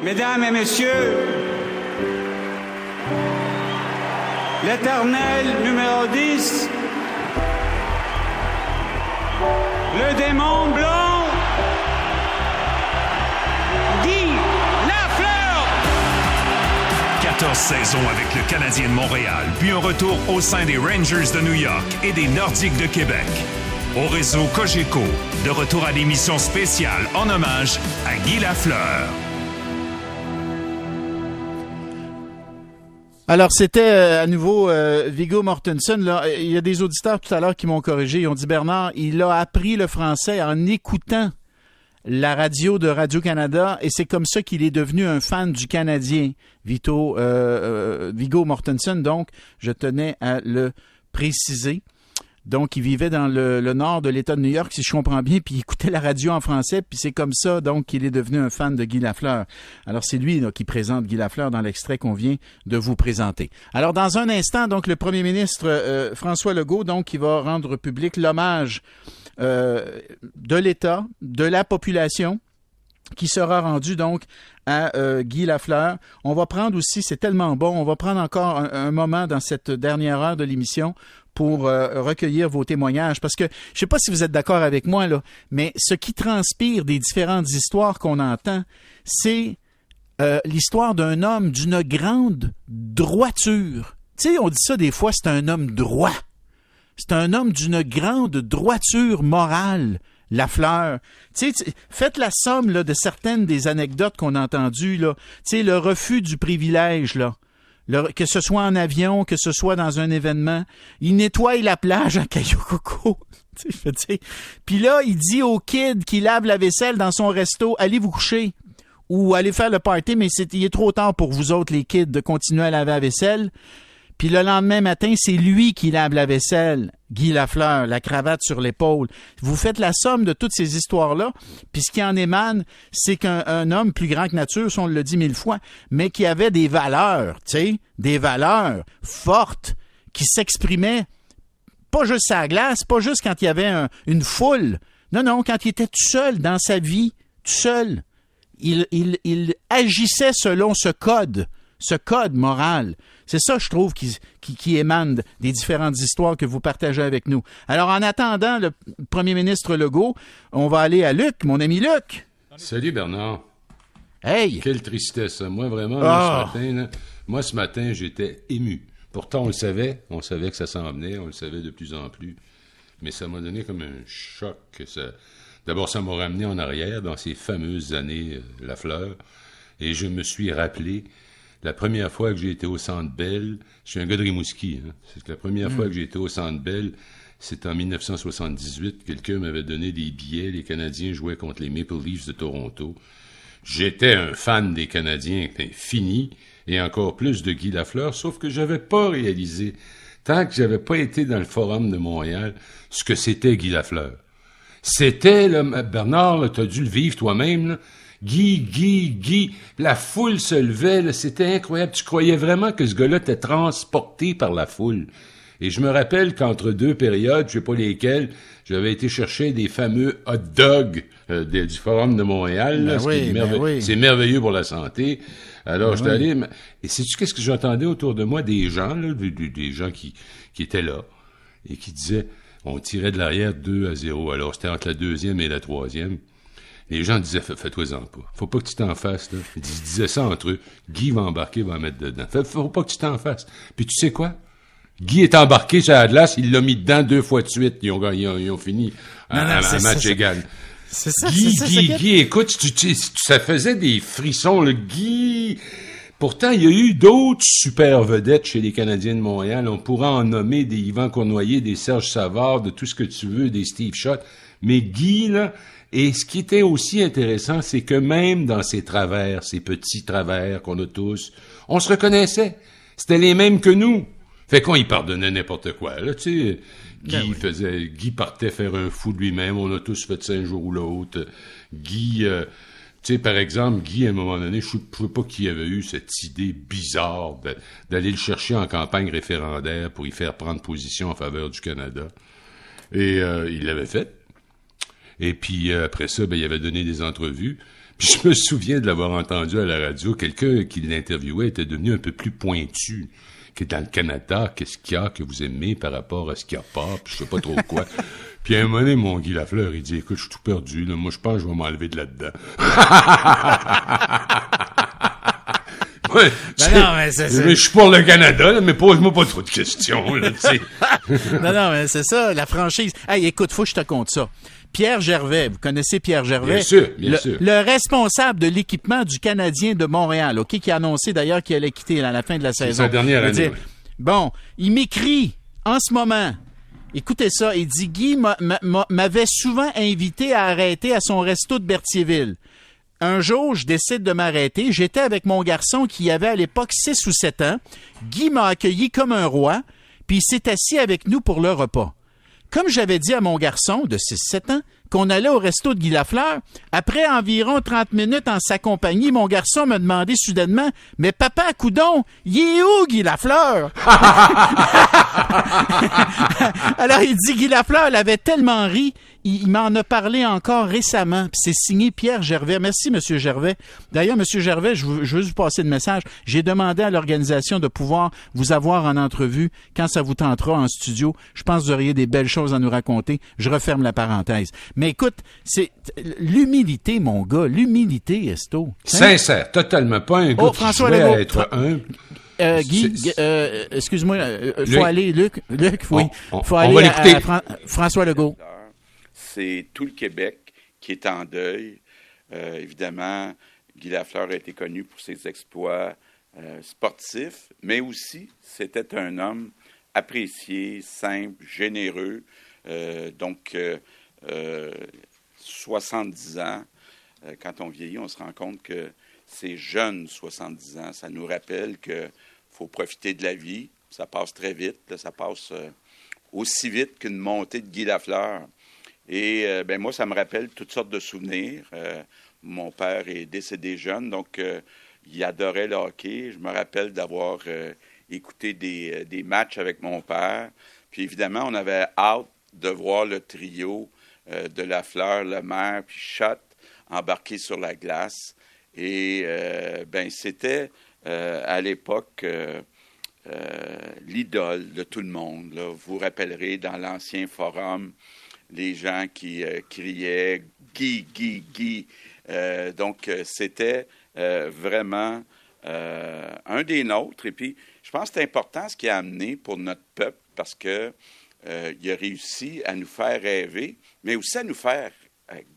Mesdames et messieurs, l'éternel numéro 10, le démon blanc, Guy Lafleur. 14 saisons avec le Canadien de Montréal, puis un retour au sein des Rangers de New York et des Nordiques de Québec. Au réseau Cogeco, de retour à l'émission spéciale en hommage à Guy Lafleur. Alors, c'était euh, à nouveau euh, Vigo Mortensen. Là. Il y a des auditeurs tout à l'heure qui m'ont corrigé. Ils ont dit, Bernard, il a appris le français en écoutant la radio de Radio-Canada et c'est comme ça qu'il est devenu un fan du Canadien, Vito, euh, Vigo Mortensen. Donc, je tenais à le préciser. Donc, il vivait dans le, nord de l'État de New York, si je comprends bien, puis il écoutait la radio en français, puis c'est comme ça, donc, qu'il est devenu un fan de Guy Lafleur. Alors, c'est lui qui présente Guy Lafleur dans l'extrait qu'on vient de vous présenter. Alors, dans un instant, donc, le premier ministre euh, François Legault, donc, qui va rendre public l'hommage euh, de l'État, de la population, qui sera rendu donc à euh, Guy Lafleur. On va prendre aussi, c'est tellement bon, on va prendre encore un moment dans cette dernière heure de l'émission pour euh, recueillir vos témoignages parce que je sais pas si vous êtes d'accord avec moi mais ce qui transpire des différentes histoires qu'on entend, c'est euh, l'histoire d'un homme d'une grande droiture. Tu sais, on dit ça des fois, c'est un homme droit. C'est un homme d'une grande droiture morale. La fleur. Tu sais, faites la somme là, de certaines des anecdotes qu'on a entendues. Là. Tu sais, le refus du privilège. là que ce soit en avion, que ce soit dans un événement, il nettoie la plage à Coco. Puis là, il dit au kid qui lave la vaisselle dans son resto, allez vous coucher ou allez faire le party, mais c'est, il est trop tard pour vous autres, les kids, de continuer à laver la vaisselle. Puis le lendemain matin, c'est lui qui lave la vaisselle, Guy Lafleur, la cravate sur l'épaule. Vous faites la somme de toutes ces histoires-là, puis ce qui en émane, c'est qu'un homme plus grand que nature, on le dit mille fois, mais qui avait des valeurs, tu sais, des valeurs fortes, qui s'exprimaient pas juste à la glace, pas juste quand il y avait une foule. Non, non, quand il était tout seul dans sa vie, tout seul. Il agissait selon ce code, ce code moral. C'est ça, je trouve, qui, qui, émane des différentes histoires que vous partagez avec nous. Alors, en attendant le premier ministre Legault, on va aller à Luc, mon ami Luc. Salut, Bernard. Hey! Quelle tristesse. Hein. Moi, vraiment, ce ah! matin, moi, ce matin, j'étais ému. Pourtant, on le savait. On savait que ça s'en venait. On le savait de plus en plus. Mais ça m'a donné comme un choc. D'abord, ça m'a ramené en arrière dans ces fameuses années euh, La Fleur. Et je me suis rappelé la première fois que j'ai été au Centre Bell, je suis un gars de Rimouski, hein. c'est la première fois hmm. que j'ai été au Centre Bell, c'est en 1978. Quelqu'un m'avait donné des billets. Les Canadiens jouaient contre les Maple Leafs de Toronto. J'étais un fan des Canadiens fini, et encore plus de Guy Lafleur, sauf que j'avais pas réalisé, tant que j'avais pas été dans le Forum de Montréal, ce que c'était Guy Lafleur. C'était, Bernard, tu as dû le vivre toi-même, Guy, Guy, Guy. La foule se levait, c'était incroyable. Tu croyais vraiment que ce gars-là était transporté par la foule? Et je me rappelle qu'entre deux périodes, je sais pas lesquelles, j'avais été chercher des fameux hot dogs euh, du Forum de Montréal. Ben ben c'est merveilleux pour la santé. Alors, je ben j'étais allé... Et sais-tu qu'est-ce que j'entendais autour de moi? Des gens, là, des, gens qui, qui étaient là et qui disaient, on tirait de l'arrière 2 à 0. Alors, c'était entre la deuxième et la troisième. Les gens disaient, fais-toi-en pas. Faut pas que tu t'en fasses, là. Ils disaient ça entre eux. Guy va embarquer, va mettre dedans. Faut pas que tu t'en fasses. Puis tu sais quoi? Guy est embarqué sur la glace, il l'a mis dedans deux fois de suite. Ils ont, ils ont, fini un match égal. C'est ça, Guy, Guy, Guy, écoute, tu, ça faisait des frissons, le Guy. Pourtant, il y a eu d'autres super vedettes chez les Canadiens de Montréal. On pourra en nommer des Yvan Cournoyer, des Serge Savard, de tout ce que tu veux, des Steve Schott. Mais Guy, là, et ce qui était aussi intéressant, c'est que même dans ces travers, ces petits travers qu'on a tous, on se reconnaissait. C'était les mêmes que nous. Fait qu'on y pardonnait n'importe quoi, là, tu sais. Ben Guy faisait, Guy partait faire un fou de lui-même. On a tous fait ça un jour ou l'autre. Guy, euh, tu sais, par exemple, Guy, à un moment donné, je ne sais pas qui avait eu cette idée bizarre d'aller le chercher en campagne référendaire pour y faire prendre position en faveur du Canada. Et euh, il l'avait fait. Et puis après ça, ben, il avait donné des entrevues. Puis je me souviens de l'avoir entendu à la radio. Quelqu'un qui l'interviewait était devenu un peu plus pointu que dans le Canada. Qu'est-ce qu'il y a que vous aimez par rapport à ce qu'il n'y a pas? Puis je sais pas trop quoi. Puis à un moment donné, mon Guy Lafleur, il dit, écoute, je suis tout perdu. Là. Moi, je pense que je vais m'enlever de là-dedans. Ouais, ben non, mais c'est Je suis pour le Canada, mais pose-moi pas trop de questions, là, non, non, mais c'est ça, la franchise. Hey, écoute, faut que je te compte ça. Pierre Gervais, vous connaissez Pierre Gervais? Bien sûr, bien le, sûr. Le responsable de l'équipement du Canadien de Montréal, OK, qui a annoncé d'ailleurs qu'il allait quitter à la fin de la saison. C'est sa dernière année. Bon, il m'écrit en ce moment. Écoutez ça, il dit Guy m'avait souvent invité à arrêter à son resto de Berthierville. Un jour, je décide de m'arrêter. J'étais avec mon garçon qui avait à l'époque 6 ou 7 ans. Guy m'a accueilli comme un roi, puis il s'est assis avec nous pour le repas. Comme j'avais dit à mon garçon de 6-7 ans qu'on allait au resto de Guy Lafleur, après environ 30 minutes en sa compagnie, mon garçon me demandait soudainement Mais papa, coudon, il est où Guy Lafleur Alors il dit Guy Lafleur avait tellement ri il, m'en a parlé encore récemment. C'est signé Pierre Gervais. Merci, Monsieur Gervais. D'ailleurs, Monsieur Gervais, je veux, je veux vous passer le message. J'ai demandé à l'organisation de pouvoir vous avoir en entrevue quand ça vous tentera en studio. Je pense que vous auriez des belles choses à nous raconter. Je referme la parenthèse. Mais écoute, c'est l'humilité, mon gars. L'humilité, Esto. Hein? Sincère, totalement. Pas un gars oh, François qui à être humble. Euh, Guy, euh, excuse-moi, il euh, faut aller, Luc, Luc, oui, on, faut aller à, François Legault c'est tout le Québec qui est en deuil. Euh, évidemment, Guy Lafleur a été connu pour ses exploits euh, sportifs, mais aussi c'était un homme apprécié, simple, généreux. Euh, donc, 70 ans, quand on vieillit, on se rend compte que ces jeunes 70 ans, ça nous rappelle qu'il faut profiter de la vie. Ça passe très vite, ça passe aussi vite qu'une montée de Guy Lafleur. Et euh, ben moi, ça me rappelle toutes sortes de souvenirs. Euh, mon père est décédé jeune, donc euh, il adorait le hockey. Je me rappelle d'avoir écouté des, des, matchs avec mon père. Puis évidemment, on avait hâte de voir le trio de La Fleur, Le Maire, puis Schott embarquer sur la glace. Et ben c'était à l'époque l'idole de tout le monde. Vous vous rappellerez dans l'ancien forum les gens qui euh, criaient Guy, Guy, Guy. Euh, donc, euh, c'était vraiment un des nôtres. Et puis, je pense que c'est important ce qu'il a amené pour notre peuple parce qu'il a réussi à nous faire rêver, mais aussi à nous faire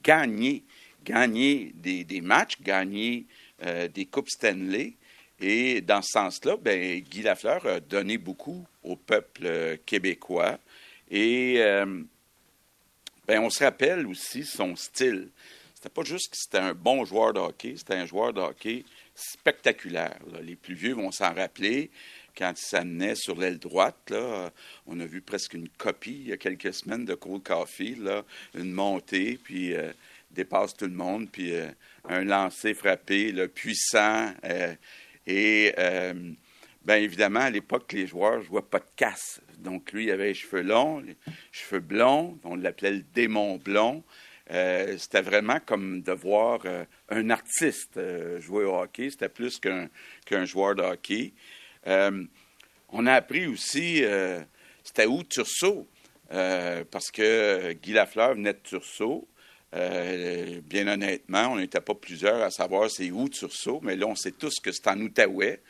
gagner, gagner des, matchs, gagner des Coupes Stanley. Et dans ce sens-là, ben, Guy Lafleur a donné beaucoup au peuple québécois. Et ben, on se rappelle aussi son style. C'était pas juste que c'était un bon joueur de hockey, c'était un joueur de hockey spectaculaire. Les plus vieux vont s'en rappeler. Quand il s'amenait sur l'aile droite, là, on a vu presque une copie il y a quelques semaines de Cole Caulfield, une montée, puis euh, dépasse tout le monde, puis euh, un lancer frappé puissant. Euh, et Bien évidemment, à l'époque, les joueurs ne jouaient pas de casse. Donc, lui, il avait les cheveux longs, les cheveux blonds. On l'appelait le démon blond. Euh, c'était vraiment comme de voir euh, un artiste euh, jouer au hockey. C'était plus qu'un joueur de hockey. on a appris aussi, c'était où Tursault, parce que Guy Lafleur venait de Tursault. bien honnêtement, on n'était pas plusieurs à savoir c'est où Tursault, mais là, on sait tous que c'est en Outaouais.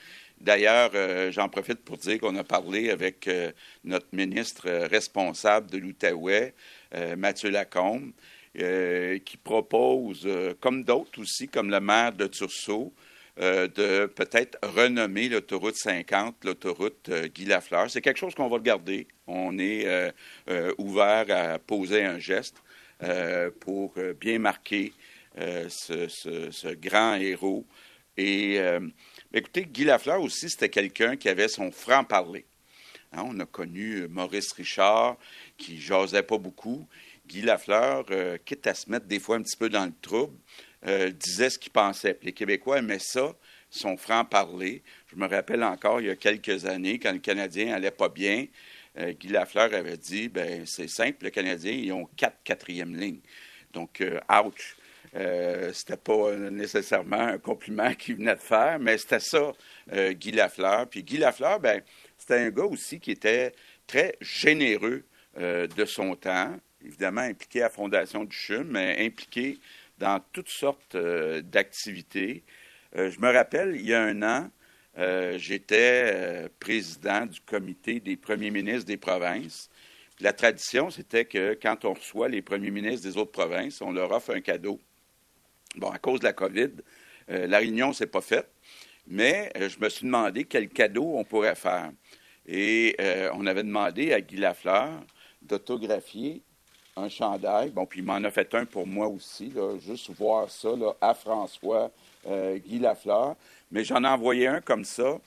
D'ailleurs, euh, j'en profite pour dire qu'on a parlé avec euh, notre ministre euh, responsable de l'Outaouais, Mathieu Lacombe, qui propose, comme d'autres aussi, comme le maire de Tursault, de peut-être renommer l'autoroute 50 l'autoroute Guy Lafleur. C'est quelque chose qu'on va regarder. On est ouvert à poser un geste pour bien marquer ce, ce, grand héros. Et Écoutez, Guy Lafleur aussi, c'était quelqu'un qui avait son franc-parler. Hein, on a connu Maurice Richard, qui jasait pas beaucoup. Guy Lafleur, euh, quitte à se mettre des fois un petit peu dans le trouble, euh, disait ce qu'il pensait. les Québécois aimaient ça, son franc-parler. Je me rappelle encore, il y a quelques années, quand le Canadien allait pas bien, euh, Guy Lafleur avait dit, ben c'est simple, le Canadien, ils ont quatre quatrièmes lignes. Donc, ouch. C'était pas nécessairement un compliment qu'il venait de faire, mais c'était ça, Guy Lafleur. Puis Guy Lafleur, ben, c'était un gars aussi qui était très généreux de son temps, évidemment impliqué à la Fondation du CHUM, mais impliqué dans toutes sortes d'activités. je me rappelle, il y a un an, euh, j'étais euh, président du comité des premiers ministres des provinces. La tradition, c'était que quand on reçoit les premiers ministres des autres provinces, on leur offre un cadeau. Bon, à cause de la COVID, euh, la réunion ne s'est pas faite, mais je me suis demandé quel cadeau on pourrait faire. Et on avait demandé à Guy Lafleur d'autographier un chandail. Bon, puis il m'en a fait un pour moi aussi, juste voir ça à François Guy Lafleur. Mais j'en ai envoyé un comme ça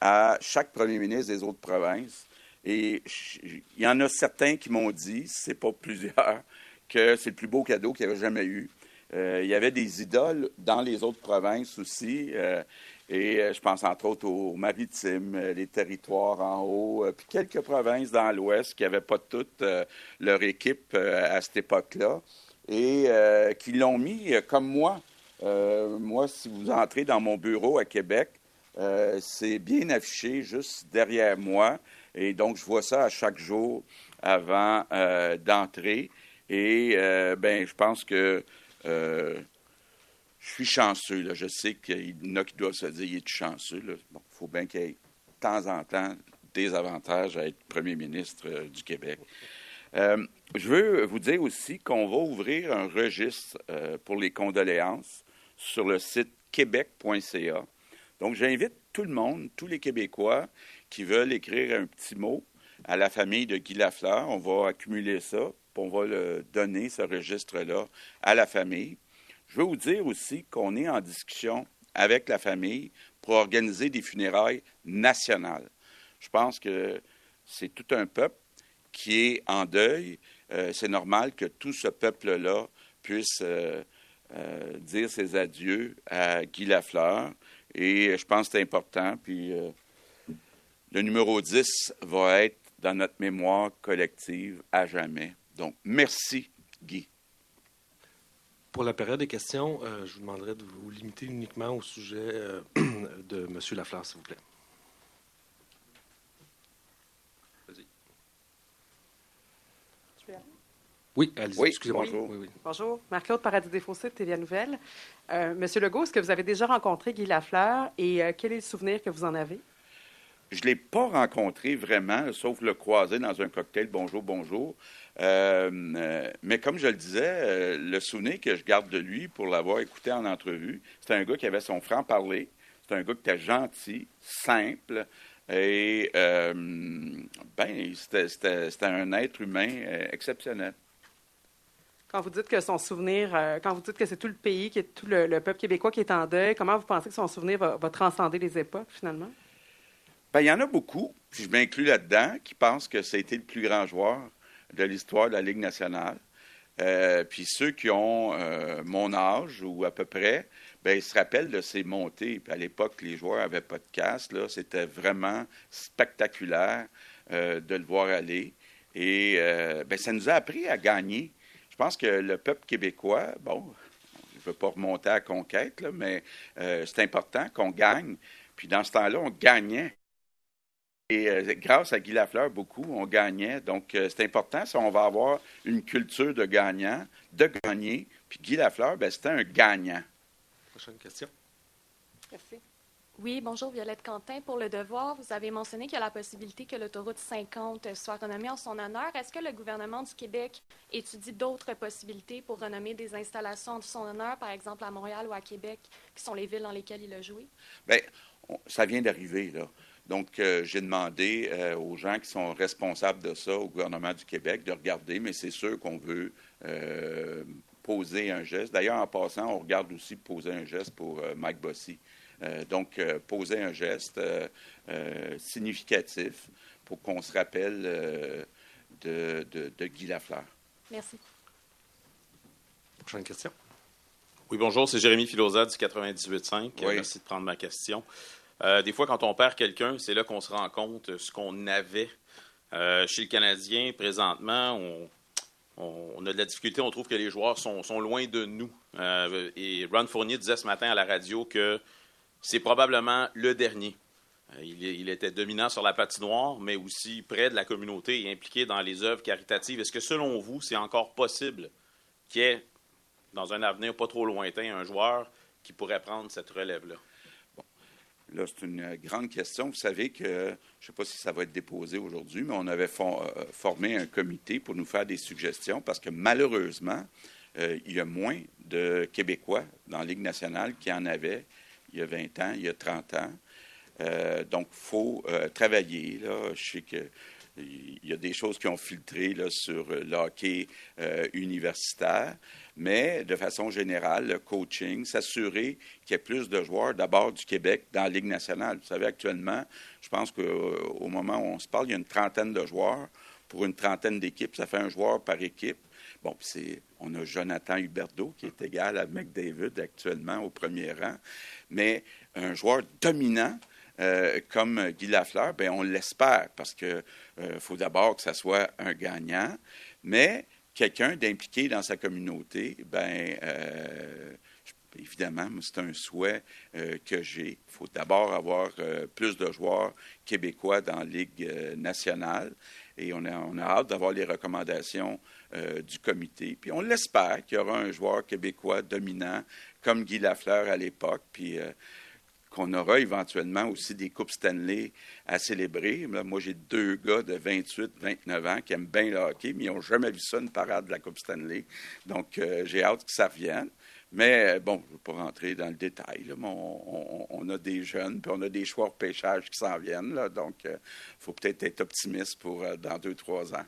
à chaque premier ministre des autres provinces. Et il y en a certains qui m'ont dit, c'est pas plusieurs, que c'est le plus beau cadeau qu'il y avait jamais eu. Euh, il y avait des idoles dans les autres provinces aussi. Euh, et euh, je pense entre autres aux maritimes, les territoires en haut, puis quelques provinces dans l'ouest qui n'avaient pas toute leur équipe à cette époque-là et qui l'ont mis comme moi euh, moi, si vous entrez dans mon bureau à Québec, euh, c'est bien affiché juste derrière moi. Et donc, je vois ça à chaque jour avant euh, d'entrer. Et ben, je pense que je suis chanceux. Là. Je sais qu'il y en a qui doivent se dire qu'il est chanceux. il faut bien qu'il y ait de temps en temps des avantages à être premier ministre du Québec. je veux vous dire aussi qu'on va ouvrir un registre pour les condoléances sur le site québec.ca. Donc, j'invite tout le monde, tous les Québécois qui veulent écrire un petit mot à la famille de Guy Lafleur. On va accumuler ça, on va le donner, ce registre-là, à la famille. Je veux vous dire aussi qu'on est en discussion avec la famille pour organiser des funérailles nationales. Je pense que c'est tout un peuple qui est en deuil. Euh, c'est normal que tout ce peuple-là puisse euh, euh, dire ses adieux à Guy Lafleur. Et je pense que c'est important. Puis le numéro 10 va être dans notre mémoire collective à jamais. Donc, merci, Guy. Pour la période des questions, euh, je vous demanderai de vous limiter uniquement au sujet de M. Lafleur, s'il vous plaît. Oui, allez-y. excusez-moi. Bonjour. bonjour. Marc-Claude Paradis Desfossés, TVA Nouvelle. Euh, Monsieur Legault, est-ce que vous avez déjà rencontré Guy Lafleur et euh, quel est le souvenir que vous en avez? Je ne l'ai pas rencontré vraiment, sauf le croiser dans un cocktail Bonjour, bonjour. Euh, mais comme je le disais, le souvenir que je garde de lui pour l'avoir écouté en entrevue, c'est un gars qui avait son franc-parler. C'est un gars qui était gentil, simple. Et ben, c'était un être humain exceptionnel. Quand vous dites que son souvenir, euh, quand vous dites que c'est tout le pays, que tout le, peuple québécois qui est en deuil, comment vous pensez que son souvenir va, transcender les époques, finalement? Bien, il y en a beaucoup, puis je m'inclus là-dedans, qui pensent que ça a été le plus grand joueur de l'histoire de la Ligue nationale. Euh, puis ceux qui ont euh, mon âge ou à peu près, bien, ils se rappellent de ces montées. Puis à l'époque, les joueurs n'avaient pas de casse. Là, c'était vraiment spectaculaire de le voir aller. Et bien, ça nous a appris à gagner. Je pense que le peuple québécois, bon, je ne veux pas remonter à la conquête, mais euh, c'est important qu'on gagne. Puis dans ce temps-là, on gagnait. Et euh, grâce à Guy Lafleur, beaucoup, on gagnait. Donc, euh, c'est important si on va avoir une culture de gagnant, de gagner. Puis Guy Lafleur, ben, c'était un gagnant. Prochaine question. Merci. Oui, bonjour, Violette Quentin. Pour le devoir, vous avez mentionné qu'il y a la possibilité que l'autoroute 50 soit renommée en son honneur. Est-ce que le gouvernement du Québec étudie d'autres possibilités pour renommer des installations en son honneur, par exemple à Montréal ou à Québec, qui sont les villes dans lesquelles il a joué? Bien, ça vient d'arriver, là. Donc, euh, j'ai demandé euh, aux gens qui sont responsables de ça au gouvernement du Québec de regarder, mais c'est sûr qu'on veut euh, poser un geste. D'ailleurs, en passant, on regarde aussi poser un geste pour Mike Bossy. Euh, donc, euh, poser un geste euh, significatif pour qu'on se rappelle de, de, Guy Lafleur. Merci. Prochaine question. Oui, bonjour, c'est Jérémy Filosa du 98.5. Merci de prendre ma question. Des fois, quand on perd quelqu'un, c'est là qu'on se rend compte ce qu'on avait. chez le Canadien, présentement, on, a de la difficulté, on trouve que les joueurs sont, loin de nous. Euh, et Ron Fournier disait ce matin à la radio que c'est probablement le dernier. Euh, il, était dominant sur la patinoire, mais aussi près de la communauté et impliqué dans les œuvres caritatives. Est-ce que selon vous, c'est encore possible qu'il y ait, dans un avenir pas trop lointain, un joueur qui pourrait prendre cette relève-là? Là, c'est une grande question. Vous savez que, je ne sais pas si ça va être déposé aujourd'hui, mais on avait euh, formé un comité pour nous faire des suggestions parce que malheureusement, euh, il y a moins de Québécois dans la Ligue nationale qu'il y en avait il y a 20 ans, il y a 30 ans. Euh, donc, il faut travailler. Là. Je sais que il y a des choses qui ont filtré là, sur le hockey universitaire, mais de façon générale, le coaching, s'assurer qu'il y ait plus de joueurs d'abord du Québec dans la Ligue nationale. Vous savez, actuellement, je pense qu'au euh, moment où on se parle, il y a une trentaine de joueurs pour une trentaine d'équipes. Ça fait un joueur par équipe. Bon, c'est, on a Jonathan Huberdeau qui est égal à McDavid actuellement au premier rang, mais un joueur dominant euh, comme Guy Lafleur, bien, on l'espère parce qu'il euh, faut d'abord que ça soit un gagnant, mais quelqu'un d'impliqué dans sa communauté, ben euh, évidemment, c'est un souhait euh, que j'ai. Il faut d'abord avoir euh, plus de joueurs québécois dans la Ligue nationale et on a, on a hâte d'avoir les recommandations du comité. Puis on l'espère qu'il y aura un joueur québécois dominant comme Guy Lafleur à l'époque. Puis qu'on aura éventuellement aussi des Coupes Stanley à célébrer. moi, j'ai deux gars de 28, 29 ans qui aiment bien le hockey, mais ils n'ont jamais vu ça, une parade de la Coupe Stanley. Donc, euh, j'ai hâte que ça revienne. Mais euh, bon, je ne pas rentrer dans le détail. on, a des jeunes, puis on a des choix de pêchage qui s'en viennent. donc, il euh, faut peut-être être optimiste pour dans deux, trois ans.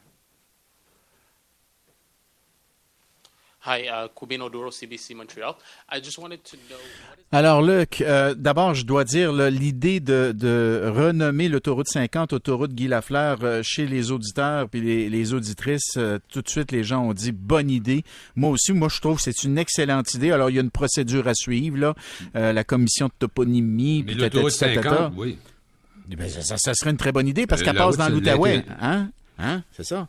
Alors, Luc, euh, d'abord, je dois dire l'idée de, renommer l'autoroute 50 autoroute Guy Lafleur euh, chez les auditeurs puis les, auditrices, euh, tout de suite, les gens ont dit bonne idée. Moi aussi, moi, je trouve que c'est une excellente idée. Alors, il y a une procédure à suivre, là, la commission de toponymie. Mais l'autoroute 50, oui. Eh ben, ça, ça, serait une très bonne idée parce qu'elle passe dans l'Outaouais. Hein? Hein? C'est ça?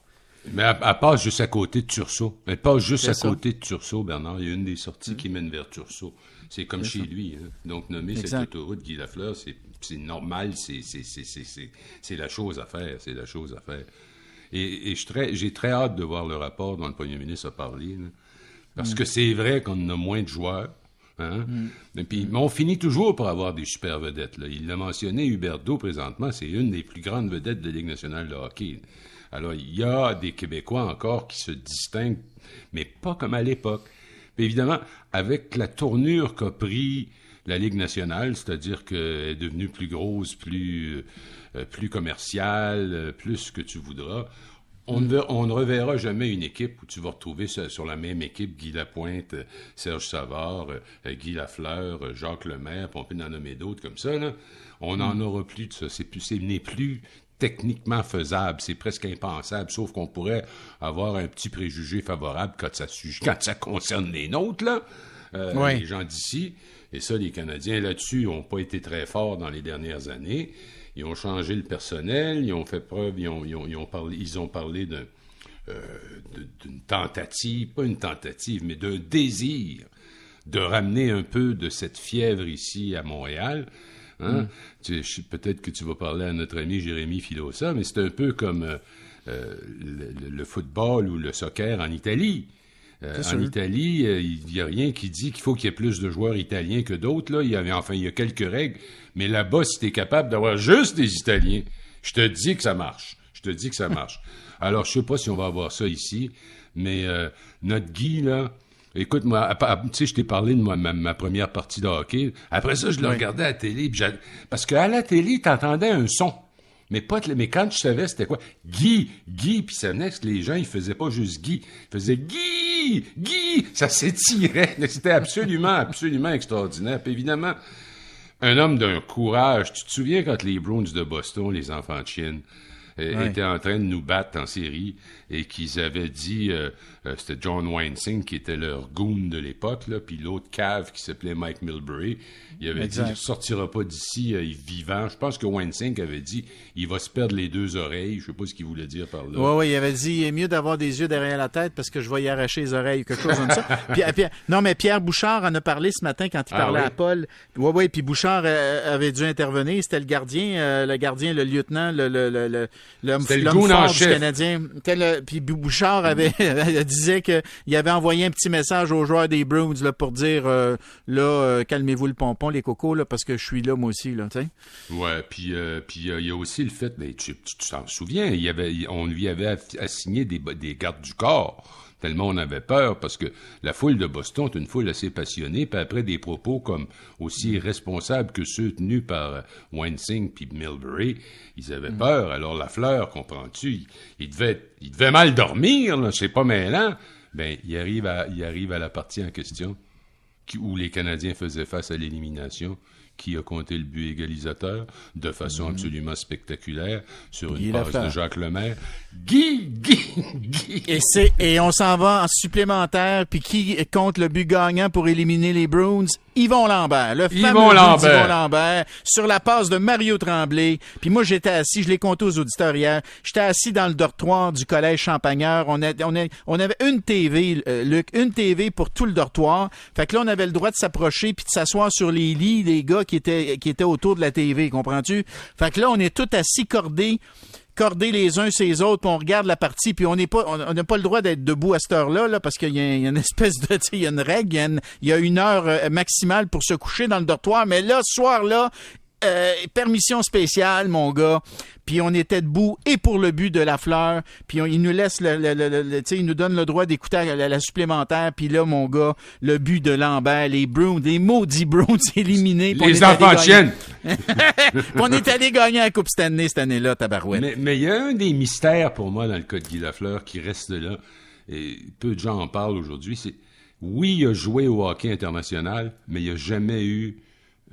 Mais elle, passe juste à côté de Tursault. Elle passe juste à côté de Tursault, Bernard. Il y a une des sorties qui mène vers Tursault. C'est comme chez lui. Hein. Donc, nommer cette autoroute Guy Lafleur, c'est normal, c'est la chose à faire. C'est la chose à faire. Et, j'ai très, hâte de voir le rapport dont le premier ministre a parlé. parce mm. que c'est vrai qu'on a moins de joueurs. Hein? Mm. puis, mais on finit toujours par avoir des super vedettes. Il l'a mentionné, Huberto, présentement, c'est une des plus grandes vedettes de la Ligue nationale de hockey. Alors, il y a des Québécois encore qui se distinguent, mais pas comme à l'époque. évidemment, avec la tournure qu'a pris la Ligue nationale, c'est-à-dire qu'elle est devenue plus grosse, plus, euh, plus commerciale, euh, plus ce que tu voudras, on ne, on ne, reverra jamais une équipe où tu vas retrouver sur, la même équipe Guy Lapointe, Serge Savard, euh, Guy Lafleur, Jacques Lemaire, puis on peut en nommer d'autres comme ça. On n'en aura plus de ça. C'est plus, n'est plus techniquement faisable, c'est presque impensable, sauf qu'on pourrait avoir un petit préjugé favorable quand ça, quand ça concerne les nôtres, là, euh, les gens d'ici. Et ça, les Canadiens là-dessus n'ont pas été très forts dans les dernières années. Ils ont changé le personnel, ils ont fait preuve, ils ont, ils ont, parlé, ils ont parlé euh, d'une tentative, pas une tentative, mais d'un désir de ramener un peu de cette fièvre ici à Montréal. Hein? Mm. Peut-être que tu vas parler à notre ami Jérémy Filosa, mais c'est un peu comme euh, euh, le, football ou le soccer en Italie. Euh, en Italie, il n'y a rien qui dit qu'il faut qu'il y ait plus de joueurs italiens que d'autres. Là. Il y avait, enfin, il y a quelques règles, mais là-bas, si tu es capable d'avoir juste des Italiens, je te dis que ça marche. Je te dis que ça marche. Alors, je sais pas si on va avoir ça ici, mais notre Guy, là, Écoute, moi, tu sais, je t'ai parlé de ma, première partie de hockey. Après ça, je le regardais à la télé. Parce qu'à la télé, tu entendais un son. Mais, pas mais quand je savais c'était quoi, Guy, Guy, puis ça venait que les gens, ils faisaient pas juste Guy, ils faisaient Guy, Guy, ça s'étirait. C'était absolument, absolument extraordinaire. Puis évidemment, un homme d'un courage. Tu te souviens quand les Bruins de Boston, les enfants de Chine, étaient en train de nous battre en série et qu'ils avaient dit, euh, euh, c'était John Weinstein qui était leur goon de l'époque, là, puis l'autre cave qui s'appelait Mike Milbury, il avait dit, il sortira pas d'ici vivant. Je pense que Weinstein avait dit, il va se perdre les deux oreilles. Je sais pas ce qu'il voulait dire par là. Oui, oui, il avait dit, il est mieux d'avoir des yeux derrière la tête parce que je vais y arracher les oreilles quelque chose comme ça. non, mais Pierre Bouchard en a parlé ce matin quand il ah parlait à Paul. Oui, oui, puis Bouchard avait dû intervenir. C'était le gardien, le gardien, le lieutenant, le, le, le, le, l'homme fort du Canadien. puis Bouchard avait disait qu'il avait envoyé un petit message aux joueurs des Bruins là, pour dire euh, là euh, calmez-vous le pompon les cocos là parce que je suis là moi aussi là. Ouais, puis euh, puis il y a aussi le fait ben, tu t'en souviens, il avait on lui avait assigné des des gardes du corps tellement on avait peur, parce que la foule de Boston est une foule assez passionnée, puis après des propos comme aussi irresponsables que ceux tenus par Wensing puis Milbury, ils avaient mm. peur. Alors la fleur, comprends-tu, il, devait, il devait mal dormir, là, c'est pas mêlant. Ben, il arrive à, il arrive à la partie en question, où les Canadiens faisaient face à l'élimination qui a compté le but égalisateur de façon mhm. absolument spectaculaire sur une passe de Jacques Lemaire. Guy, Guy, Guy. Et, c'est, et on s'en va en supplémentaire, puis qui compte le but gagnant pour éliminer les Bruins? Yvon Lambert, le fameux Yvon Lambert. Yvon Lambert, sur la passe de Mario Tremblay. Puis moi, j'étais assis, je l'ai compté aux auditeurs hier, j'étais assis dans le dortoir du collège Champagneur. On, a, on, a, on avait une TV, euh, Luc, une TV pour tout le dortoir. Fait que là, on avait le droit de s'approcher puis de s'asseoir sur les lits des gars qui étaient autour de la TV, comprends-tu? Fait que là, on est tous assis cordés cordés les uns ces autres, puis on regarde la partie, puis on n'a pas le droit d'être debout à cette heure-là, là, parce qu'il y, a une espèce de, il y a une règle, il y a une, heure euh, maximale pour se coucher dans le dortoir, mais là, ce soir-là, euh, permission spéciale, mon gars. Puis on était debout et pour le but de la fleur. Puis il nous laisse, le, le, il nous donne le droit d'écouter la, supplémentaire. Puis là, mon gars, le but de Lambert, les Browns, les maudits Browns éliminés. Les enfants chiennes. on est allé gagner la Coupe Stanley cette année-là, tabarouette. Mais il y a un des mystères pour moi dans le cas de Guy Lafleur qui reste là. Et peu de gens en parlent aujourd'hui. C'est oui, il a joué au hockey international, mais il n'a jamais eu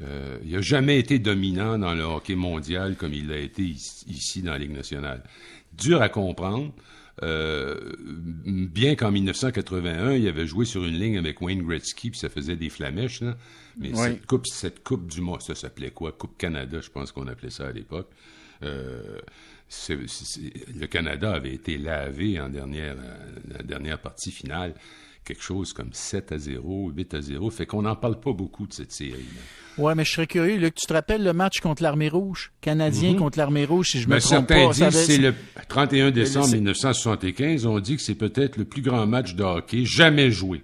euh, il n'a jamais été dominant dans le hockey mondial comme il l'a été ici, dans la Ligue nationale. Dur à comprendre. Euh, bien qu'en 1981, il avait joué sur une ligne avec Wayne Gretzky, puis ça faisait des flamèches, mais cette coupe, cette coupe du mois, ça s'appelait quoi? Coupe Canada, je pense qu'on appelait ça à l'époque. Euh, le Canada avait été lavé en dernière, la dernière partie finale quelque chose comme 7 à 0, 8 à 0. Fait qu'on n'en parle pas beaucoup de cette série. -là. Ouais, mais je serais curieux. Luc, tu te rappelles le match contre l'Armée Rouge? Canadien mhm. contre l'Armée Rouge, si je me trompe pas. Certains disent c'est le 31 décembre 1975. On dit que c'est peut-être le plus grand match de hockey jamais joué.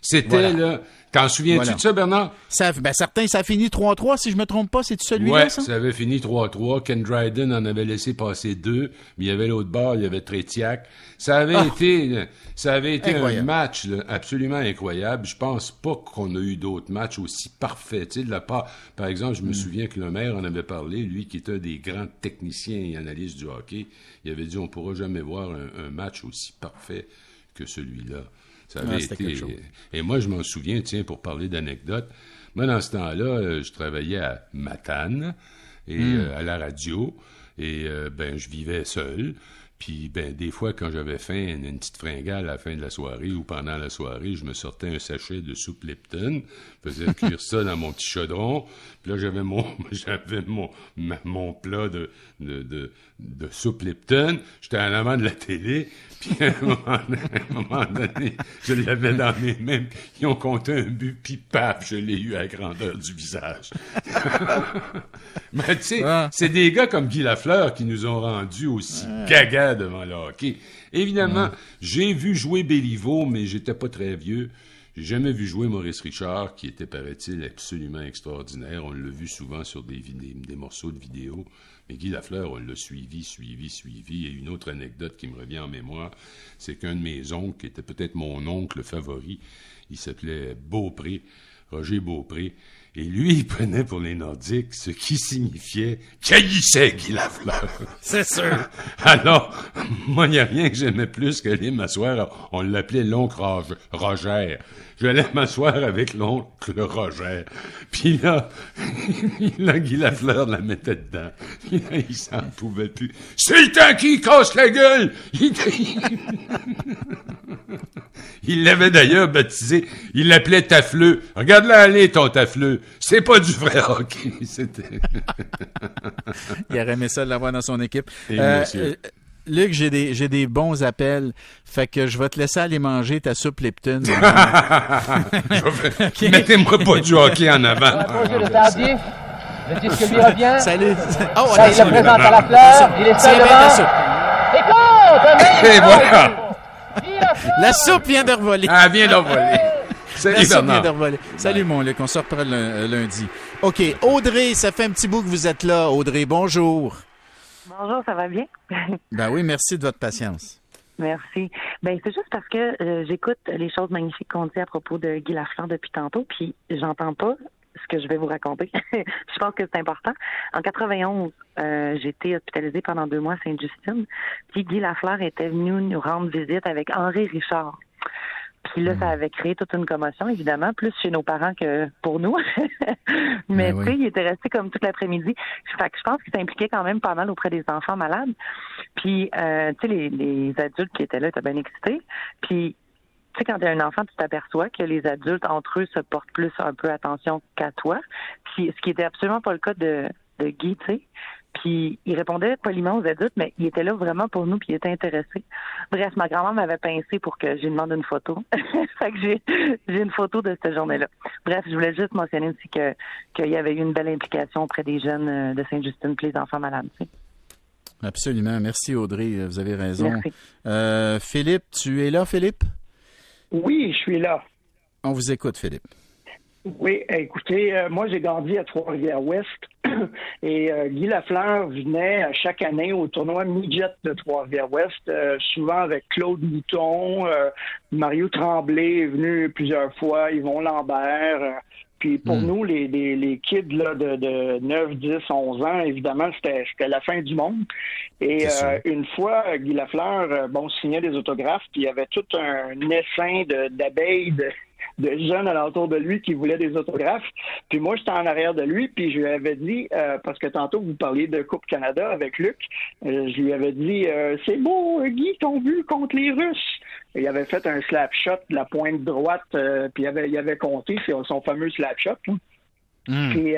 C'était là T'en souviens-tu de ça, Bernard? Ça, ben, certains, ça a fini 3-3, si je me trompe pas. C'est celui-là, ouais, ça? avait fini 3-3. Ken Dryden en avait laissé passer deux, mais il y avait l'autre bord, il y avait Trétiac. Ça avait ah! été, ça avait été un match absolument incroyable. Je pense pas qu'on a eu d'autres matchs aussi parfaits. Tu sais, de la part, par exemple, je me mm. souviens que le maire en avait parlé, lui qui est un des grands techniciens et analystes du hockey. Il avait dit on pourra jamais voir un match aussi parfait que celui-là. Ça avait été. Et moi, je m'en souviens, tiens, pour parler d'anecdotes. Moi, dans ce temps-là, euh, je travaillais à Matane et hmm. euh, à la radio. Et euh, ben, je vivais seul. Puis, ben, des fois, quand j'avais faim, une, petite fringale à la fin de la soirée ou pendant la soirée, je me sortais un sachet de soupe Lipton, faisais cuire ça dans mon petit chaudron. Puis là, j'avais mon, j'avais mon, mon plat de, de, de, de soupe Lipton. J'étais en avant de la télé. Puis, à un moment, donné, je l'avais dans mes mains. Ils ont compté un but, puis paf, je l'ai eu à la grandeur du visage. Mais tu sais, c'est des gars comme Guy Lafleur qui nous ont rendus aussi gaga devant le hockey. Évidemment, j'ai vu jouer Béliveau, mais j'étais pas très vieux. J'ai jamais vu jouer Maurice Richard, qui était, paraît-il, absolument extraordinaire. On l'a vu souvent sur des, des, morceaux de vidéo. Mais Guy Lafleur, on l'a suivi, suivi, suivi. Et une autre anecdote qui me revient en mémoire, c'est qu'un de mes oncles, qui était peut-être mon oncle favori, il s'appelait Beaupré, Roger Beaupré. Et lui, il prenait pour les Nordiques ce qui signifiait qu'haïssait Guy Lafleur. C'est sûr. Alors, moi, il n'y a rien que j'aimais plus que aller m'asseoir. On l'appelait l'oncle Roger. J'allais m'asseoir avec l'oncle Roger. Puis là, là, Guy Lafleur la mettait dedans. Puis là, il s'en pouvait plus. C'est le temps qu'il casse la gueule! Il l'avait d'ailleurs baptisé. Il l'appelait Tafleux. Regarde-la aller, ton Tafleux. C'est pas du vrai hockey. C'était... il aurait aimé ça de l'avoir dans son équipe. Euh, Luc, j'ai des, j'ai des bons appels. Fait que je vais te laisser aller manger ta soupe Lipton. Mettez-moi pas du hockey en avant. Le disque lui revient. Salut. Oh, Ça, il le présente à la fleur. Il est seul devant. Écoute! Et voilà. La soupe vient de revoler. Ah, vient de revoler. Salut, La soupe vient de revoler. Salut, mon Luc. On se reprend lundi. OK. Audrey, ça fait un petit bout que vous êtes là. Audrey, bonjour. Bonjour, ça va bien? ben oui, merci de votre patience. Merci. Ben c'est juste parce que euh, j'écoute les choses magnifiques qu'on dit à propos de Guy Lafleur depuis tantôt, puis j'entends pas ce que je vais vous raconter. je pense que c'est important. En 91, euh, j'ai été hospitalisée pendant deux mois à Sainte-Justine. Puis Guy Lafleur était venu nous rendre visite avec Henri Richard. Puis là, ça avait créé toute une commotion, évidemment, plus chez nos parents que pour nous. Mais ben tu sais, il était resté comme toute l'après-midi. Fait que je pense qu'il s'impliquait quand même pas mal auprès des enfants malades. Puis, euh, tu sais, les, les, adultes qui étaient là étaient bien excités. Puis, tu sais, quand tu un enfant, tu t'aperçois que les adultes, entre eux, se portent plus un peu attention qu'à toi. Puis, ce qui était absolument pas le cas de, de Guy, tu sais. Puis il répondait poliment aux adultes, mais il était là vraiment pour nous, puis il était intéressé. Bref, ma grand-mère m'avait pincé pour que j'ai demandé une photo. fait que j'ai, j'ai une photo de cette journée-là. Bref, je voulais juste mentionner aussi que qu'il y avait eu une belle implication auprès des jeunes euh, de Sainte-Justine, puis les enfants malades. Absolument. Merci Audrey, vous avez raison. Euh, Philippe, tu es là, Philippe? Oui, je suis là. On vous écoute, Philippe. Oui, écoutez, euh, moi j'ai grandi à Trois-Rivières-Ouest et euh, Guy Lafleur venait chaque année au tournoi Midget de Trois-Rivières-Ouest, euh, souvent avec Claude Mouton, Mario Tremblay est venu plusieurs fois, Yvon Lambert. puis pour hmm. nous, les, les, les, kids là, de, de 9, 10, 11 ans, évidemment, c'était la fin du monde. Et une fois, Guy Lafleur, bon, signait des autographes, puis il y avait tout un essaim d'abeilles de, de jeunes alentour de lui qui voulaient des autographes. Puis moi, j'étais en arrière de lui, puis je lui avais dit, euh, parce que tantôt vous parliez de Coupe Canada avec Luc, euh, je lui avais dit, euh, c'est beau, Guy, ton but contre les Russes. il avait fait un slap shot de la pointe droite, puis il avait, il avait compté son fameux slap shot. Hmm. Puis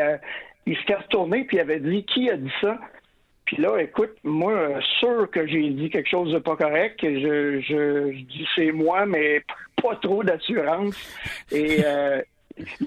il s'était retourné, puis il avait dit, qui a dit ça? Puis là, écoute, moi, sûr que j'ai dit quelque chose de pas correct. Je, je, je dis c'est moi, mais pas trop d'assurance. Et euh,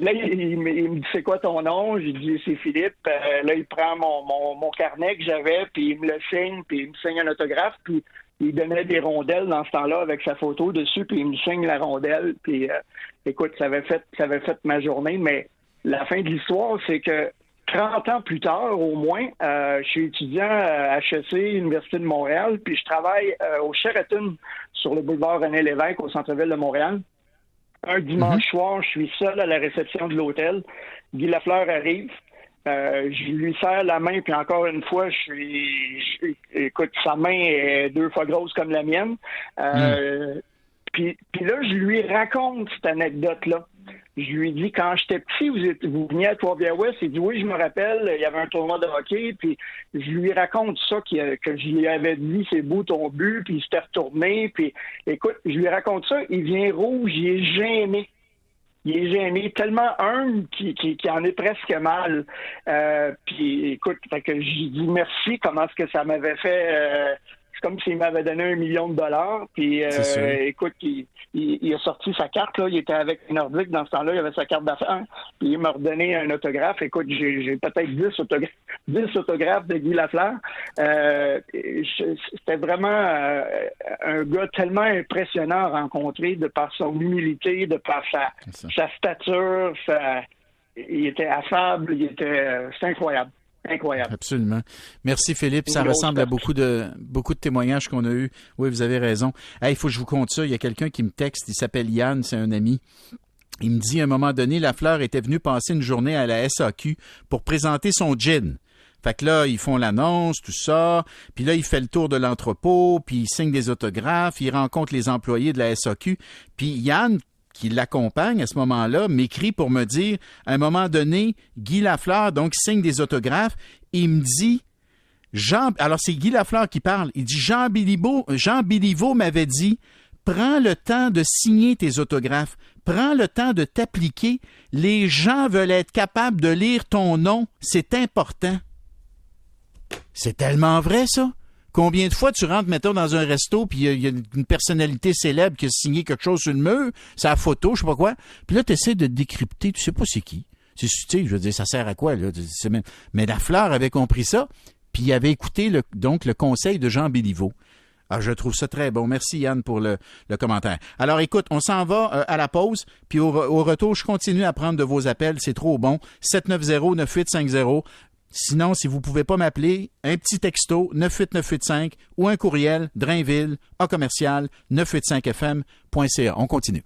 là, il, me dit c'est quoi ton nom? J'ai dit c'est Philippe. Euh, là, il prend mon, mon, carnet que j'avais, puis il me le signe, puis il me signe un autographe, puis il donnait des rondelles dans ce temps-là avec sa photo dessus, puis il me signe la rondelle. Puis euh, écoute, ça avait fait ça avait fait ma journée, mais la fin de l'histoire, c'est que 30 ans plus tard, au moins, euh, je suis étudiant à HEC, Université de Montréal, puis je travaille euh, au Sheraton sur le boulevard René Lévesque au centre-ville de Montréal. Un dimanche mhm. soir, je suis seul à la réception de l'hôtel. Guy Lafleur arrive. Euh, je lui serre la main, puis encore une fois, je suis, écoute, sa main est deux fois grosse comme la mienne. Mhm. puis, puis là, je lui raconte cette anecdote-là. Je lui dit, quand j'étais petit, vous, êtes, vous veniez à Trois-Rivières-Ouest. Il dit, oui, je me rappelle, il y avait un tournoi de hockey. Puis je lui raconte ça, que je lui avais dit, c'est beau ton but. Puis il s'était retourné. Puis écoute, je lui raconte ça. Il vient rouge, il est gêné. Il est gêné, tellement humble qu'il qui, en est presque mal. Euh, puis écoute, fait que j'ai dit merci, comment est-ce que ça m'avait fait euh, c'est comme s'il m'avait donné un million de dollars. Puis, euh, écoute, il, a sorti sa carte. Là, il était avec Nordiques dans ce temps-là. Il avait sa carte d'affaires. Puis, il m'a redonné un autographe. Écoute, j'ai peut-être 10 autographes, 10 autographes de Guy Lafleur. Euh, C'était vraiment euh, un gars tellement impressionnant à rencontrer de par son humilité, de par sa, sa stature. Sa, il était affable. Il était, c'est incroyable. Incroyable. Absolument. Merci Philippe. Ça ressemble à beaucoup de beaucoup de témoignages qu'on a eus. Oui, vous avez raison. Il faut que je vous compte ça. Il y a quelqu'un qui me texte. Il s'appelle Yann. C'est un ami. Il me dit à un moment donné, Lafleur était venu passer une journée à la SAQ pour présenter son gin. Fait que là, ils font l'annonce, tout ça, puis là, il fait le tour de l'entrepôt, puis il signe des autographes, il rencontre les employés de la SAQ, puis Yann, qui l'accompagne à ce moment-là, m'écrit pour me dire, à un moment donné, Guy Lafleur, donc, signe des autographes, il me dit, Jean, alors c'est Guy Lafleur qui parle, il dit, Jean Biliveau, Jean m'avait dit, prends le temps de signer tes autographes, prends le temps de t'appliquer, les gens veulent être capables de lire ton nom, c'est important. C'est tellement vrai, ça. Combien de fois tu rentres, mettons, dans un resto, puis il y, a une personnalité célèbre qui a signé quelque chose sur le mur, sa photo, je sais pas quoi, puis là, tu essaies de décrypter, tu sais pas c'est qui. Tu sais, je veux dire, ça sert à quoi, là? Mais la fleur avait compris ça, puis il avait écouté le, donc le conseil de Jean Béliveau. Ah, je trouve ça très bon. Merci Yann pour le, commentaire. Alors écoute, on s'en va euh, à la pause, puis au, au, retour, je continue à prendre de vos appels. C'est trop bon. 790-9850. Sinon, si vous ne pouvez pas m'appeler, un petit texto 98985 ou un courriel drainville à commercial 985fm.ca. On continue.